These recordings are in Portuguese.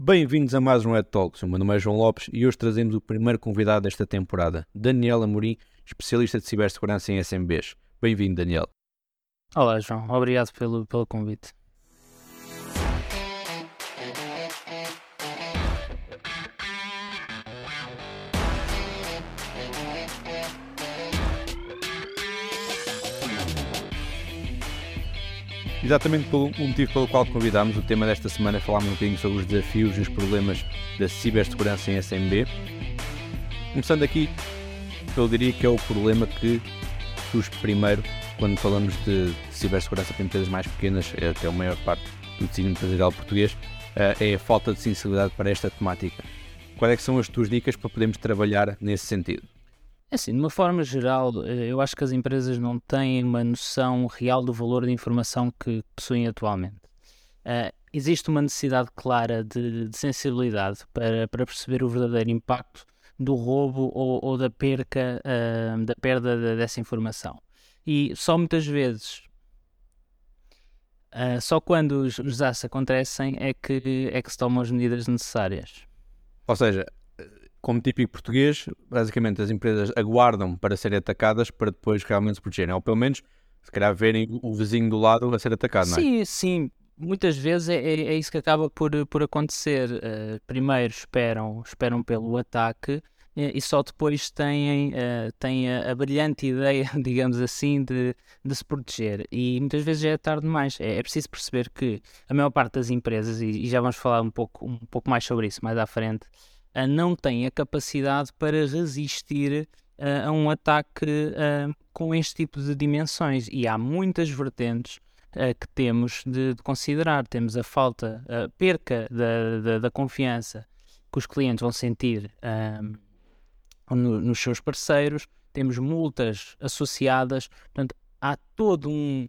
Bem-vindos a mais um Ed Talks. O meu nome é João Lopes e hoje trazemos o primeiro convidado desta temporada, Daniel Amorim, especialista de cibersegurança em SMBs. Bem-vindo, Daniel. Olá, João. Obrigado pelo, pelo convite. Exatamente pelo motivo pelo qual te convidámos, o tema desta semana é falarmos um bocadinho sobre os desafios e os problemas da cibersegurança em SMB. Começando aqui, eu diria que é o problema que surge primeiro quando falamos de cibersegurança para empresas mais pequenas, é até a maior parte do tecido empresarial português, eh, é a falta de sensibilidade para esta temática. Quais é são as tuas dicas para podermos trabalhar nesse sentido? É assim, de uma forma geral, eh, eu acho que as empresas não têm uma noção real do valor da informação que possuem atualmente. Uh, existe uma necessidade clara de, de sensibilidade para, para, perceber o verdadeiro impacto do roubo ou, ou da perca, uh, da perda de, dessa informação. E só muitas vezes, uh, só quando os desastres acontecem é que, é que se tomam as medidas necessárias. Ou seja, como típico português, basicamente as empresas aguardam para serem atacadas para depois realmente se protegerem, ou pelo menos se calhar verem o vizinho do lado a ser atacado, não é? Sim, sim. Muitas vezes é, é, é isso que acaba por, por acontecer. Uh, primeiro esperam, esperam pelo ataque uh, e só depois têm, uh, têm a, a, brilhante ideia, digamos assim, de, de se proteger. E muitas vezes já é tarde demais. É, é preciso perceber que a maior parte das empresas, e, e já vamos falar um pouco, um pouco mais sobre isso mais à frente, não tem a capacidade para resistir a um ataque com este tipo de dimensões. E há muitas vertentes que temos de, de, considerar. Temos a falta, a perca da, da, da confiança que os clientes vão sentir no, nos seus parceiros, temos multas associadas, portanto, há todo um,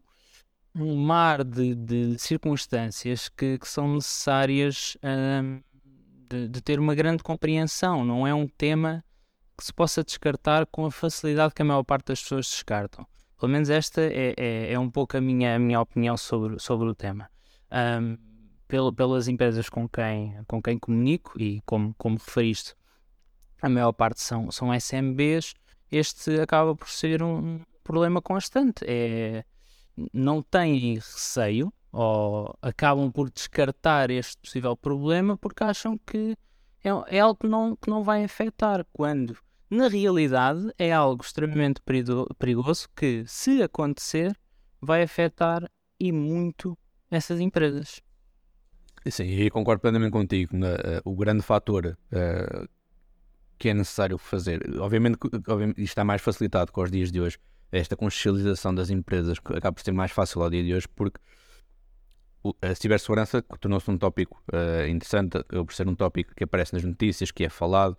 um mar de, de circunstâncias que, que, são necessárias um, de, de, ter uma grande compreensão. Não é um tema que se possa descartar com a facilidade que a maior parte das pessoas descartam. Pelo menos esta é, é, é um pouco a minha, a minha opinião sobre, sobre o tema. Um, pel, pelas empresas com quem, com quem comunico e como, como referiste, a maior parte são, são SMBs, este acaba por ser um problema constante. É, não têm receio ou acabam por descartar este possível problema porque acham que é, é algo que não, que não vai afetar, quando na realidade é algo extremamente perigoso que, se acontecer, vai afetar e muito essas empresas. Sim, e concordo plenamente contigo. Uh, o grande fator uh, que é necessário fazer, obviamente, obviamente isto está mais facilitado com os dias de hoje, esta consciencialização das empresas acaba por ser mais fácil ao dia de hoje porque a cibersegurança tornou-se um tópico uh, interessante, por ser um tópico que aparece nas notícias, que é falado.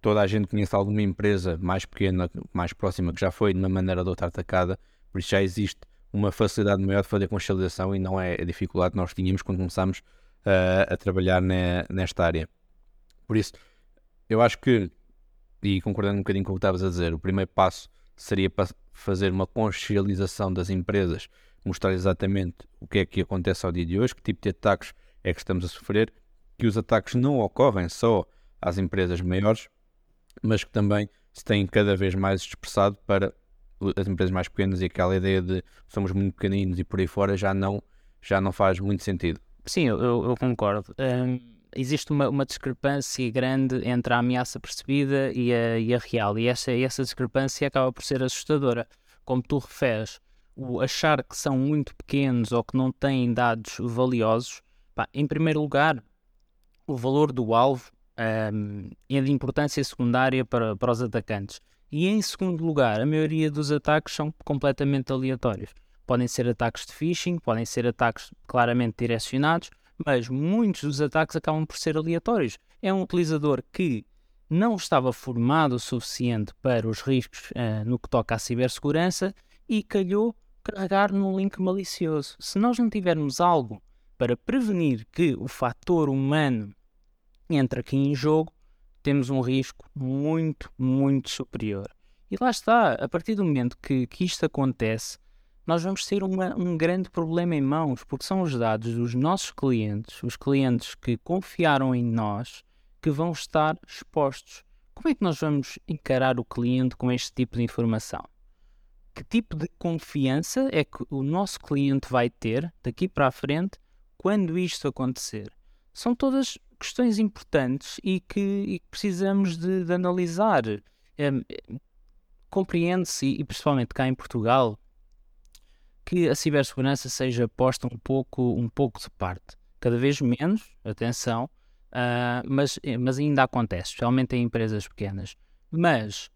Toda a gente conhece alguma empresa mais pequena, mais próxima, que já foi de uma maneira ou de outra atacada, por isso já existe uma facilidade maior de fazer consciencialização e não é a dificuldade que nós tínhamos quando começámos uh, a trabalhar ne, nesta área. Por isso, eu acho que, e concordando um bocadinho com o que estavas a dizer, o primeiro passo seria para fazer uma consciencialização das empresas mostrar exatamente o que é que acontece ao dia de hoje, que tipo de ataques é que estamos a sofrer, que os ataques não ocorrem só às empresas maiores, mas que também se têm cada vez mais expressado para as empresas mais pequenas e aquela ideia de somos muito pequeninos e por aí fora já não, já não faz muito sentido. Sim, eu, eu concordo. Um, existe uma, uma, discrepância grande entre a ameaça percebida e a, e a real, e essa, essa discrepância acaba por ser assustadora. Como tu referes, o achar que são muito pequenos ou que não têm dados valiosos, pá, em primeiro lugar, o valor do alvo um, é de importância secundária para, para os atacantes. E em segundo lugar, a maioria dos ataques são completamente aleatórios. Podem ser ataques de phishing, podem ser ataques claramente direcionados, mas muitos dos ataques acabam por ser aleatórios. É um utilizador que não estava formado o suficiente para os riscos uh, no que toca à cibersegurança e calhou carregar num link malicioso. Se nós não tivermos algo para prevenir que o fator humano entre aqui em jogo, temos um risco muito, muito superior. E lá está, a partir do momento que, que isto acontece, nós vamos ter uma, um grande problema em mãos, porque são os dados dos nossos clientes, os clientes que confiaram em nós, que vão estar expostos. Como é que nós vamos encarar o cliente com este tipo de informação? Que tipo de confiança é que o nosso cliente vai ter daqui para a frente quando isto acontecer? São todas questões importantes e que, e precisamos de, de analisar. É, Compreende-se, e principalmente cá em Portugal, que a cibersegurança seja posta um pouco, um pouco de parte. Cada vez menos, atenção, uh, mas, mas ainda acontece, especialmente em empresas pequenas. Mas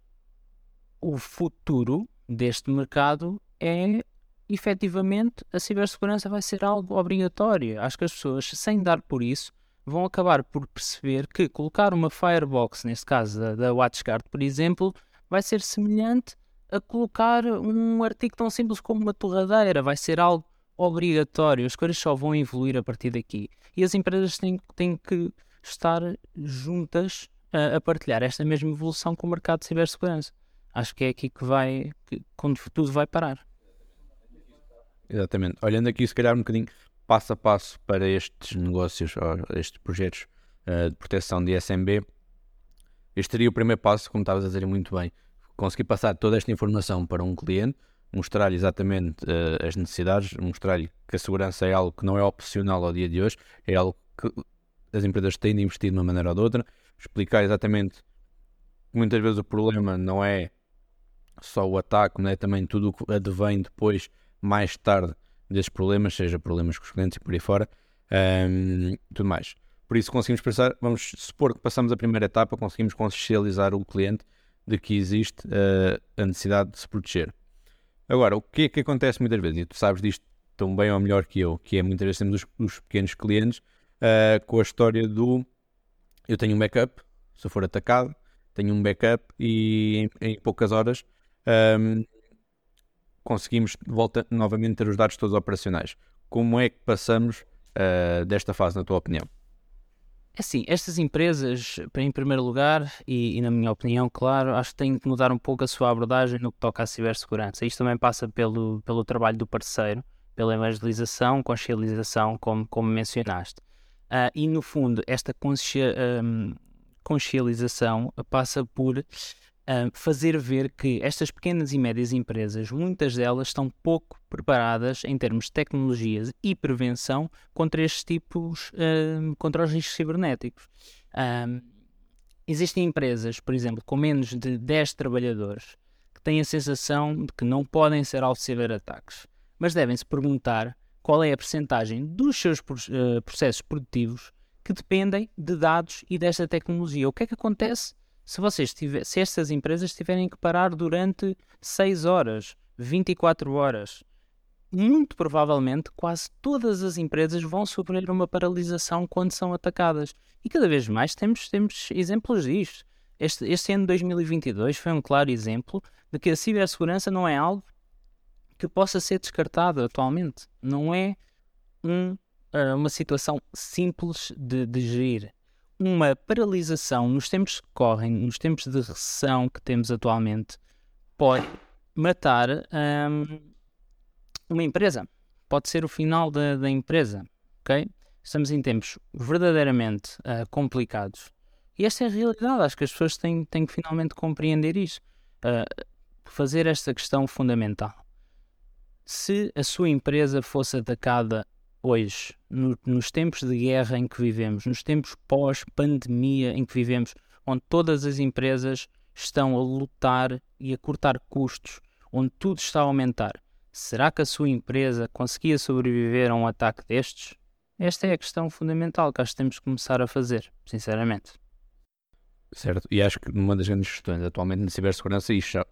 o futuro deste mercado é efetivamente a cibersegurança vai ser algo obrigatório. Acho que as pessoas, sem dar por isso, vão acabar por perceber que colocar uma firebox, neste caso da, da WatchGuard, por exemplo, vai ser semelhante a colocar um artigo tão simples como uma torradeira, vai ser algo obrigatório, as coisas só vão evoluir a partir daqui. E as empresas têm, têm que estar juntas a, a, partilhar esta mesma evolução com o mercado de cibersegurança. Acho que é aqui que vai, que, quando tudo vai parar. Exatamente. Olhando aqui, se calhar, um bocadinho passo a passo para estes negócios, estes projetos uh, de proteção de SMB, este seria o primeiro passo, como estavas a dizer muito bem. Conseguir passar toda esta informação para um cliente, mostrar-lhe exatamente uh, as necessidades, mostrar-lhe que a segurança é algo que não é opcional ao dia de hoje, é algo que as empresas têm de investir de uma maneira ou de outra, explicar exatamente muitas vezes o problema não é só o ataque, mas é também tudo o que advém depois, mais tarde, desses problemas, seja problemas com os clientes e por aí fora, um, ehm, tudo mais. Por isso conseguimos pensar, vamos supor que passamos a primeira etapa, conseguimos consciencializar o cliente de que existe uh, a necessidade de se proteger. Agora, o que é que acontece muitas vezes, e tu sabes disto tão bem ou melhor que eu, que é muitas vezes temos os, os pequenos clientes uh, com a história do eu tenho um backup, se eu for atacado, tenho um backup e em, em poucas horas um, conseguimos volta novamente ter os dados todos operacionais. Como é que passamos uh, desta fase, na tua opinião? É assim, estas empresas, em primeiro lugar, e, e, na minha opinião, claro, acho que têm que mudar um pouco a sua abordagem no que toca à cibersegurança. Isto também passa pelo, pelo trabalho do parceiro, pela evangelização, consciencialização, como, como mencionaste. Uh, e, no fundo, esta um, consciencialização passa por fazer ver que estas pequenas e médias empresas, muitas delas estão pouco preparadas em termos de tecnologias e prevenção contra estes tipos, uh, contra os riscos cibernéticos. existem empresas, por exemplo, com menos de 10 trabalhadores que têm a sensação de que não podem ser alvo de ciberataques, mas devem-se perguntar qual é a percentagem dos seus uh, processos produtivos que dependem de dados e desta tecnologia. O que é que acontece se vocês tiver, se estas empresas tiverem que parar durante 6 horas, 24 horas, muito provavelmente quase todas as empresas vão sofrer uma paralisação quando são atacadas. E cada vez mais temos, temos exemplos disto. Este, este ano de 2022 foi um claro exemplo de que a cibersegurança não é algo que possa ser descartado atualmente. Não é um, eh, uma situação simples de, de gerir uma paralisação nos tempos que correm, nos tempos de recessão que temos atualmente, pode matar um, uma empresa. Pode ser o final da, da, empresa, ok? Estamos em tempos verdadeiramente uh, complicados. E esta é a realidade. Acho que as pessoas têm, têm que finalmente compreender isso. Uh, fazer esta questão fundamental. Se a sua empresa fosse atacada hoje, no, nos tempos de guerra em que vivemos, nos tempos pós-pandemia em que vivemos, onde todas as empresas estão a lutar e a cortar custos, onde tudo está a aumentar, será que a sua empresa conseguia sobreviver a um ataque destes? Esta é a questão fundamental que acho que temos que começar a fazer, sinceramente. Certo, e acho que uma das grandes questões atualmente na cibersegurança, e já,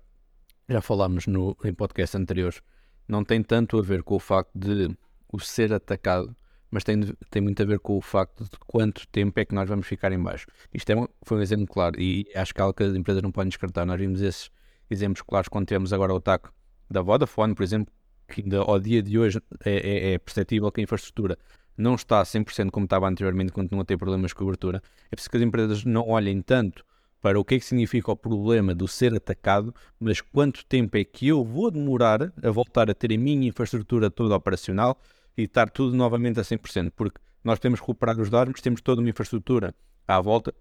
já falámos no, em podcast anteriores, não tem tanto a ver com o facto de o ser atacado, mas tem, tem muito a ver com o facto de quanto tempo é que nós vamos ficar em baixo. Isto é um, foi um exemplo claro e acho que algo que as empresas não podem descartar. Nós vimos esses exemplos claros quando temos agora o ataque da Vodafone, por exemplo, que ainda ao dia de hoje é, é, é perceptível que a infraestrutura não está 100% como estava anteriormente, continua a ter problemas de cobertura. É preciso que as empresas não olhem tanto para o que é que significa o problema do ser atacado, mas quanto tempo é que eu vou demorar a voltar a ter a minha infraestrutura toda operacional e estar tudo novamente a 100%, porque nós que recuperar os dados, mas temos toda uma infraestrutura à volta,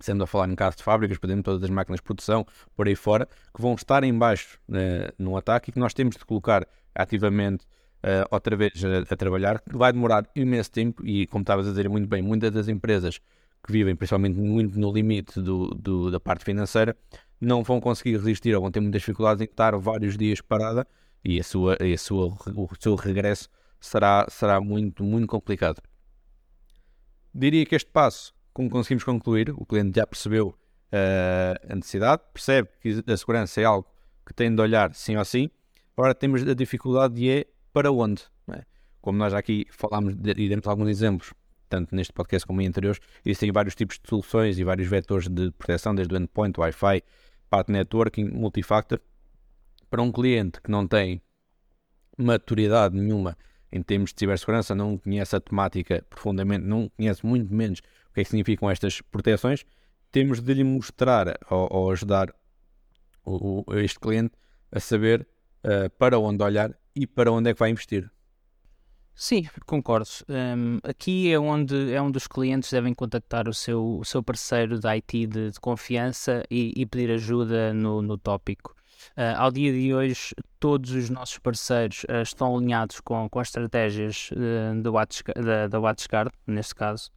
sendo a falar em caso de fábricas, exemplo, todas as máquinas de produção, por aí fora, que vão estar em baixo uh, num ataque e que nós temos de colocar ativamente uh, outra vez a, a, trabalhar, que vai demorar imenso tempo e, como estavas a dizer muito bem, muitas das empresas que vivem principalmente muito no limite do, do, da parte financeira não vão conseguir resistir ou vão ter muitas dificuldades em estar vários dias parada e a sua, a sua, o seu regresso será, será muito, muito complicado. Diria que este passo, como conseguimos concluir, o cliente já percebeu uh, a necessidade, percebe que a segurança é algo que tem de olhar sim ou sim. Agora temos a dificuldade de é para onde. É? Como nós aqui falámos e demos alguns exemplos, tanto neste podcast como em anteriores, existem vários tipos de soluções e vários vetores de proteção, desde o endpoint, Wi-Fi, parte networking, multifactor. Para um cliente que não tem maturidade nenhuma em termos de cibersegurança, não conhece a temática profundamente, não conhece muito menos o que é que significam estas proteções, temos de lhe mostrar ou, ou ajudar o, o, este cliente a saber uh, para onde olhar e para onde é que vai investir. Sim, concordo. Um, aqui é onde, é onde os clientes devem contactar o seu, o seu parceiro de IT de, de confiança e, e, pedir ajuda no, no tópico. Uh, ao dia de hoje, todos os nossos parceiros uh, estão alinhados com, com as estratégias uh, da, WatchGuard, da, WatchGuard, neste caso,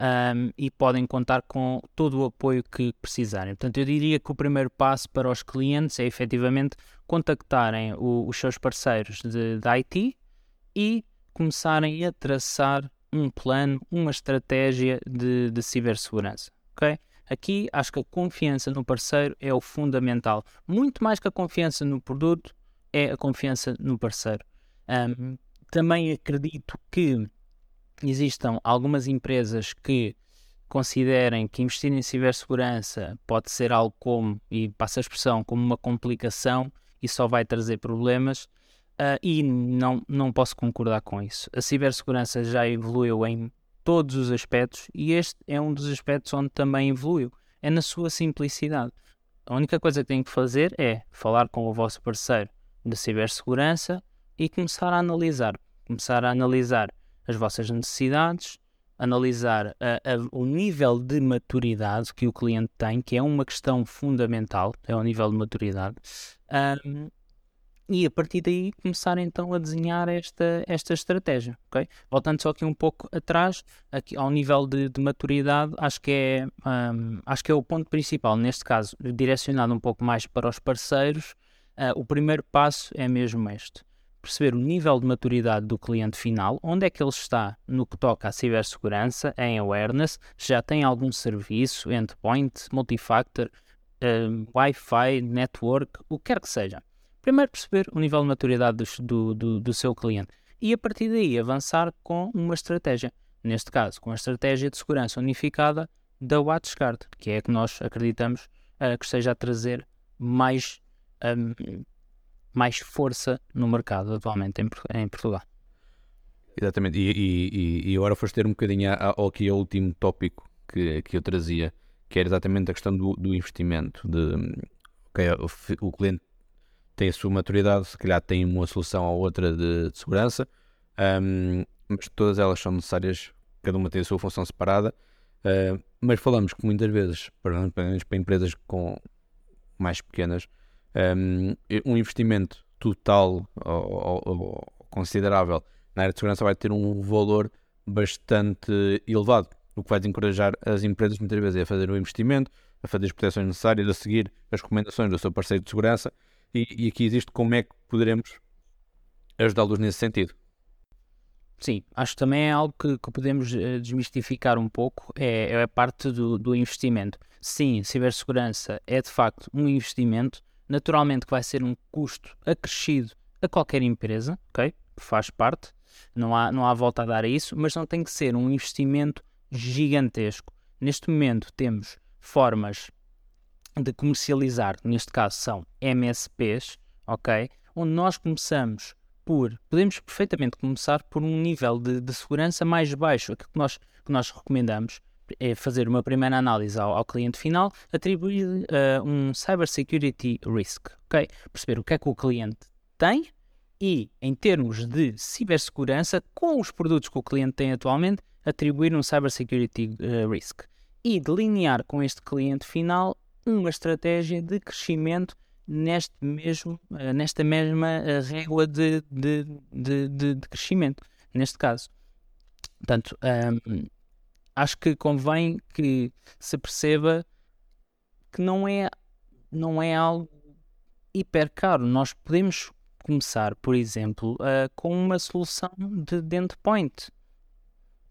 um, e podem contar com todo o apoio que precisarem. Portanto, eu diria que o primeiro passo para os clientes é efetivamente contactarem o, os seus parceiros de, de IT e começarem a traçar um plano, uma estratégia de, de cibersegurança. ok? Aqui acho que a confiança no parceiro é o fundamental. Muito mais que a confiança no produto, é a confiança no parceiro. Um, também acredito que existam algumas empresas que considerem que investir em cibersegurança pode ser algo como, e passa a expressão, como uma complicação e só vai trazer problemas. Uh, e não, não posso concordar com isso. A cibersegurança já evoluiu em todos os aspectos e este é um dos aspectos onde também evoluiu. É na sua simplicidade. A única coisa que tem que fazer é falar com o vosso parceiro de cibersegurança e começar a analisar. Começar a analisar as vossas necessidades, analisar a, a, o nível de maturidade que o cliente tem, que é uma questão fundamental, é o nível de maturidade. Um, e a partir daí começar então a desenhar esta, esta estratégia, ok? Voltando só aqui um pouco atrás, aqui ao nível de, de maturidade, acho que, é, um, acho que é o ponto principal, neste caso, direcionado um pouco mais para os parceiros, uh, o primeiro passo é mesmo este, perceber o nível de maturidade do cliente final, onde é que ele está no que toca à cibersegurança, em awareness, já tem algum serviço, endpoint, multifactor, uh, Wi-Fi, network, o que quer que seja Primeiro perceber o nível de maturidade do, do, do seu cliente e a partir daí avançar com uma estratégia. Neste caso, com a estratégia de segurança unificada da WatchGuard, que é a que nós acreditamos uh, que esteja a trazer mais, um, mais força no mercado atualmente em, em Portugal. Exatamente, e, e, e, agora foste ter um bocadinho ao aqui ao último tópico que, que eu trazia, que era exatamente a questão do, do investimento, de okay, o, o cliente tem a sua maturidade, se calhar tem uma solução ou outra de, de segurança, um, mas todas elas são necessárias, cada uma tem a sua função separada. Uh, mas falamos que muitas vezes, para, empresas com mais pequenas, um, um investimento total ou, ou, ou, considerável na área de segurança vai ter um valor bastante elevado, o que vai encorajar as empresas muitas vezes a fazer o investimento, a fazer as proteções necessárias, a seguir as recomendações do seu parceiro de segurança e, e aqui existe como é que poderemos ajudá-los nesse sentido. Sim, acho que também é algo que, que podemos uh, desmistificar um pouco, é, é a parte do, do, investimento. Sim, cibersegurança é de facto um investimento, naturalmente que vai ser um custo acrescido a qualquer empresa, ok? Faz parte, não há, não há volta a dar a isso, mas não tem que ser um investimento gigantesco. Neste momento temos formas de comercializar, neste caso são MSPs, ok? Onde nós começamos por, podemos perfeitamente começar por um nível de, de segurança mais baixo, aquilo que nós, que nós recomendamos, é fazer uma primeira análise ao, ao cliente final, atribuir uh, um cybersecurity risk, ok? Perceber o que é que o cliente tem e, em termos de cibersegurança, com os produtos que o cliente tem atualmente, atribuir um cybersecurity uh, risk e delinear com este cliente final uma estratégia de crescimento neste mesmo, uh, nesta mesma uh, régua de, de, de, de, crescimento, neste caso. Portanto, um, acho que convém que se perceba que não é, não é algo hiper caro. Nós podemos começar, por exemplo, uh, com uma solução de endpoint.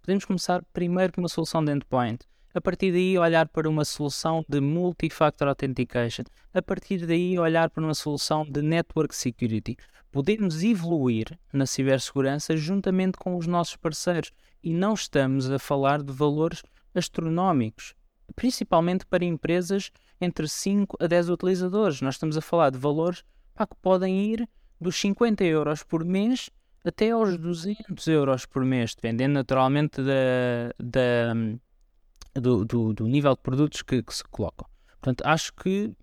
Podemos começar primeiro com uma solução de endpoint. A partir daí, olhar para uma solução de multi-factor authentication. A partir daí, olhar para uma solução de network security. Podemos evoluir na cibersegurança juntamente com os nossos parceiros e não estamos a falar de valores astronómicos, principalmente para empresas entre 5 a 10 utilizadores. Nós estamos a falar de valores pá, que podem ir dos 50 euros por mês até aos 200 euros por mês, dependendo naturalmente da, da, do, do, do, nível de produtos que, que, se colocam. Portanto, acho que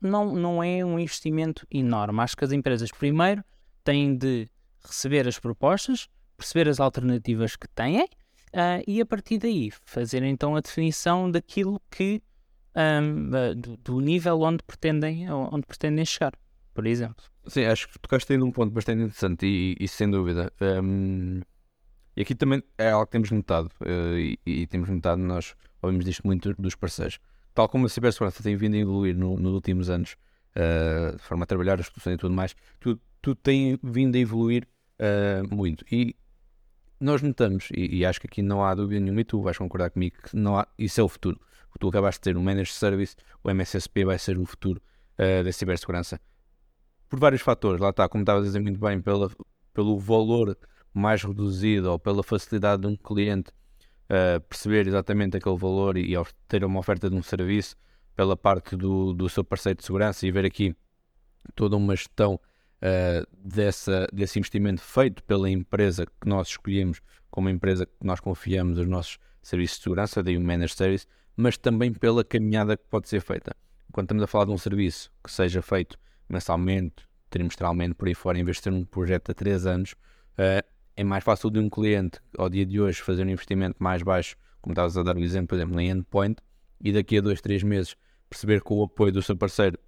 não, não é um investimento enorme. Acho que as empresas, primeiro, têm de receber as propostas, perceber as alternativas que têm uh, e, a partir daí, fazer então a definição daquilo que, um, uh, do, do nível onde pretendem, onde pretendem chegar por exemplo. Sim, acho que tocaste aí num ponto bastante interessante e, e sem dúvida. Um, e aqui também é algo que temos notado uh, e, e, temos notado, nós ouvimos disto muito dos parceiros. Tal como a cibersegurança tem vindo a evoluir no, nos últimos anos, uh, de forma a trabalhar as soluções e tudo mais, tudo, tem vindo a evoluir uh, muito. E nós notamos, e, e, acho que aqui não há dúvida nenhuma, e tu vais concordar comigo, que não há, isso é o futuro. O tu acabaste de ter, o Managed Service, o MSSP vai ser o futuro da cibersegurança por vários fatores, lá está, como estava a dizer muito bem, pela, pelo valor mais reduzido ou pela facilidade de um cliente uh, perceber exatamente aquele valor e, e ter uma oferta de um serviço pela parte do, do seu parceiro de segurança e ver aqui toda uma gestão uh, dessa, desse investimento feito pela empresa que nós escolhemos como empresa que nós confiamos os nossos serviços de segurança, daí o Managed Service, mas também pela caminhada que pode ser feita. Quando estamos a falar de um serviço que seja feito mensalmente, trimestralmente, por aí fora, em vez de ter um projeto a 3 anos, uh, é mais fácil de um cliente, ao dia de hoje, fazer um investimento mais baixo, como estavas a dar o exemplo, por exemplo, em endpoint, e daqui a 2, 3 meses perceber com o apoio do seu parceiro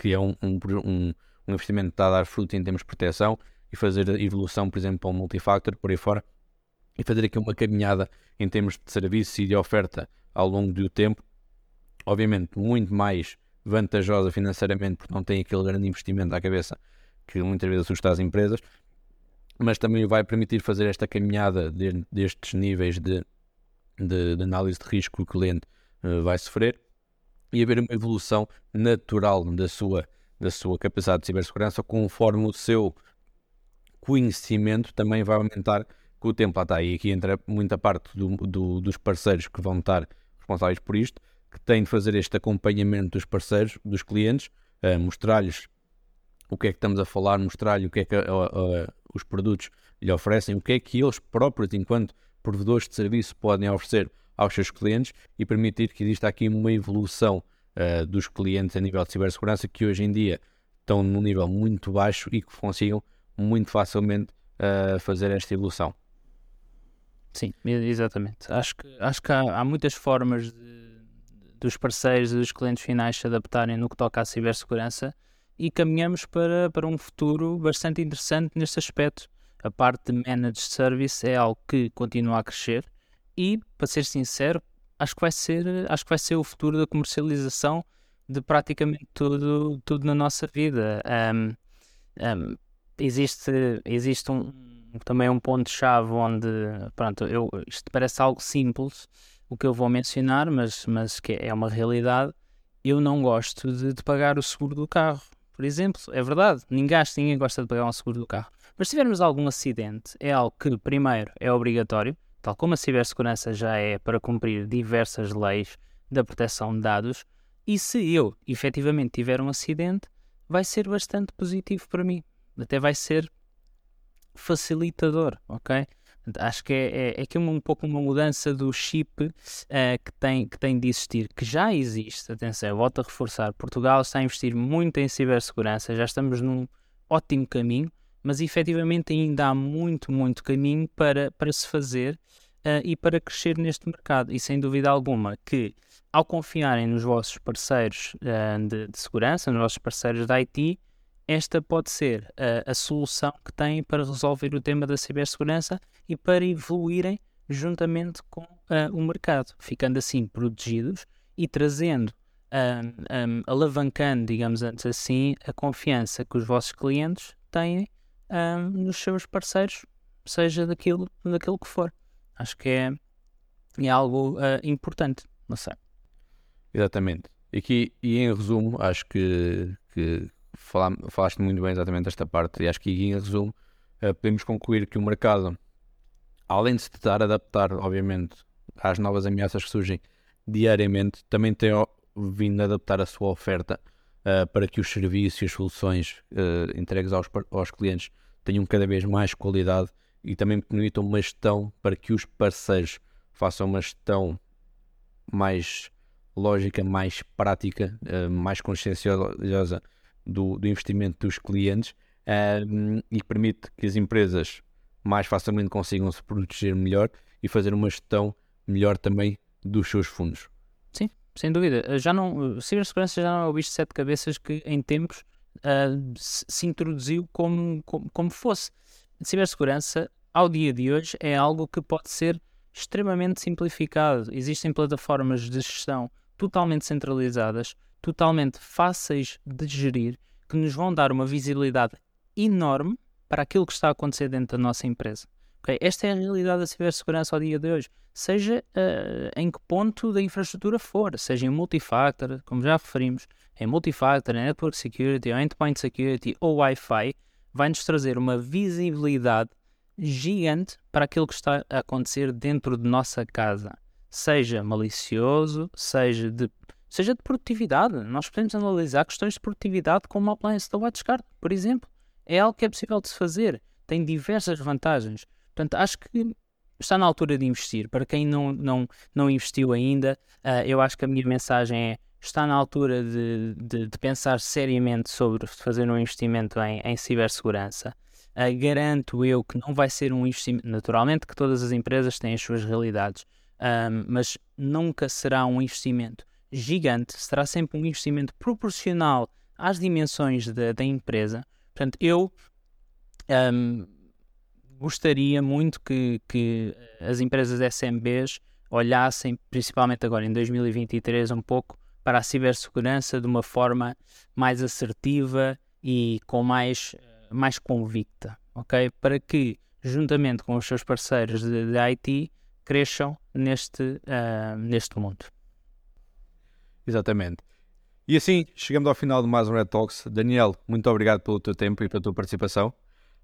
que é um, um, um, um investimento que está a dar fruto em termos de proteção e fazer a evolução, por exemplo, para um multifactor, por aí fora, e fazer aqui uma caminhada em termos de serviço e de oferta ao longo do tempo, obviamente muito mais vantajosa financeiramente porque não tem aquele grande investimento à cabeça que muitas vezes assusta as empresas, mas também vai permitir fazer esta caminhada de, destes níveis de, de, de, análise de risco que o cliente uh, vai sofrer e haver uma evolução natural da sua, da sua capacidade de cibersegurança conforme o seu conhecimento também vai aumentar com o tempo. Lá está, e aqui entra muita parte do, do, dos parceiros que vão estar responsáveis por isto, que tem de fazer este acompanhamento dos parceiros, dos clientes, uh, mostrar-lhes o que é que estamos a falar, mostrar-lhe o que é que uh, uh, os produtos lhe oferecem, o que é que eles próprios, enquanto provedores de serviço, podem oferecer aos seus clientes e permitir que exista aqui uma evolução dos clientes a nível de cibersegurança que hoje em dia estão num nível muito baixo e que consigam muito facilmente fazer esta evolução. Sim, exatamente. Acho que, acho que há, há muitas formas de dos parceiros e dos clientes finais se adaptarem no que toca à cibersegurança e caminhamos para, para um futuro bastante interessante neste aspecto. A parte de managed service é algo que continua a crescer e, para ser sincero, acho que vai ser, acho que vai ser o futuro da comercialização de praticamente tudo, tudo na nossa vida. Um, um, existe existe um, também um ponto-chave onde, pronto, eu, isto parece algo simples, o que eu vou mencionar, mas, mas que é uma realidade, eu não gosto de, de, pagar o seguro do carro. Por exemplo, é verdade, ninguém, ninguém gosta de pagar um seguro do carro. Mas se tivermos algum acidente, é algo que, primeiro, é obrigatório, tal como a cibersegurança já é para cumprir diversas leis da proteção de dados, e se eu efetivamente tiver um acidente, vai ser bastante positivo para mim. Até vai ser facilitador, ok? Acho que é, é, é aqui um, pouco uma mudança do chip uh, que, tem, que tem de existir, que já existe. Atenção, volto a reforçar: Portugal está a investir muito em cibersegurança, já estamos num ótimo caminho, mas efetivamente ainda há muito, muito caminho para, para se fazer uh, e para crescer neste mercado. E sem dúvida alguma que, ao confiarem nos vossos parceiros uh, de, de, segurança, nos vossos parceiros da IT, esta pode ser uh, a solução que têm para resolver o tema da cibersegurança e para evoluírem juntamente com o mercado, ficando assim protegidos e trazendo um, um, alavancando, digamos assim, a confiança que os vossos clientes têm nos seus parceiros, seja daquilo, daquilo que for. Acho que é, é algo uh, importante, não sei. Exatamente. Aqui, e em resumo, acho que, que falaste muito bem exatamente esta parte, e acho que em resumo uh, podemos concluir que o mercado, além de se tentar adaptar, obviamente, às novas ameaças que surgem diariamente, também tem vindo a adaptar a sua oferta uh, para que os serviços e as soluções uh, entregues aos, aos clientes tenham cada vez mais qualidade e também permitam uma gestão para que os parceiros façam uma gestão mais lógica, mais prática, uh, mais conscienciosa do, do, investimento dos clientes uh, e permite que as empresas mais facilmente consigam se proteger melhor e fazer uma gestão melhor também dos seus fundos. Sim, sem dúvida. Já não, cibersegurança já não é o bicho de sete cabeças que em tempos uh, se introduziu como, como, como fosse cibersegurança, ao dia de hoje, é algo que pode ser extremamente simplificado. Existem plataformas de gestão totalmente centralizadas, totalmente fáceis de gerir, que nos vão dar uma visibilidade enorme para aquilo que está a acontecer dentro da nossa empresa. Okay? Esta é a realidade da cibersegurança ao dia de hoje. Seja uh, em que ponto da infraestrutura for, seja em multifactor, como já referimos, em multifactor, em network security, ou endpoint security ou Wi-Fi, vai-nos trazer uma visibilidade gigante para aquilo que está a acontecer dentro de nossa casa, seja malicioso, seja de, seja de produtividade. Nós podemos analisar questões de produtividade como uma appliance da WatchGuard, por exemplo. É algo que é possível de se fazer, tem diversas vantagens. Portanto, acho que está na altura de investir. Para quem não, não, não investiu ainda, uh, eu acho que a minha mensagem é está na altura de, de, de, pensar seriamente sobre fazer um investimento em, em cibersegurança. Uh, garanto eu que não vai ser um investimento. Naturalmente, que todas as empresas têm as suas realidades, um, mas nunca será um investimento gigante, será sempre um investimento proporcional às dimensões da, empresa. Portanto, eu um, gostaria muito que, que as empresas SMBs olhassem, principalmente agora em 2023, um pouco para a cibersegurança de uma forma mais assertiva e com mais, mais convicta, ok? Para que, juntamente com os seus parceiros de, de IT, cresçam neste, uh, neste mundo. Exatamente. E assim, chegamos ao final de mais um Red Talks. Daniel, muito obrigado pelo teu tempo e pela tua participação.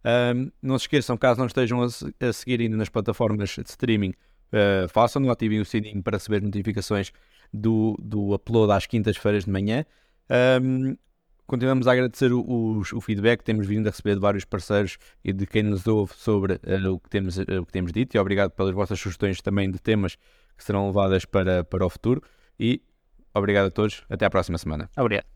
Um, não se esqueçam, caso não estejam a, a seguir ainda nas plataformas de streaming, uh, façam-no, ativem o sininho para receber notificações do, do upload às quintas-feiras de manhã. Um, continuamos a agradecer o, o, o, feedback que temos vindo a receber de vários parceiros e de quem nos ouve sobre uh, o, que temos, uh, o que temos dito e obrigado pelas vossas sugestões também de temas que serão levadas para, para o futuro e obrigado a todos, até à próxima semana. Obrigado.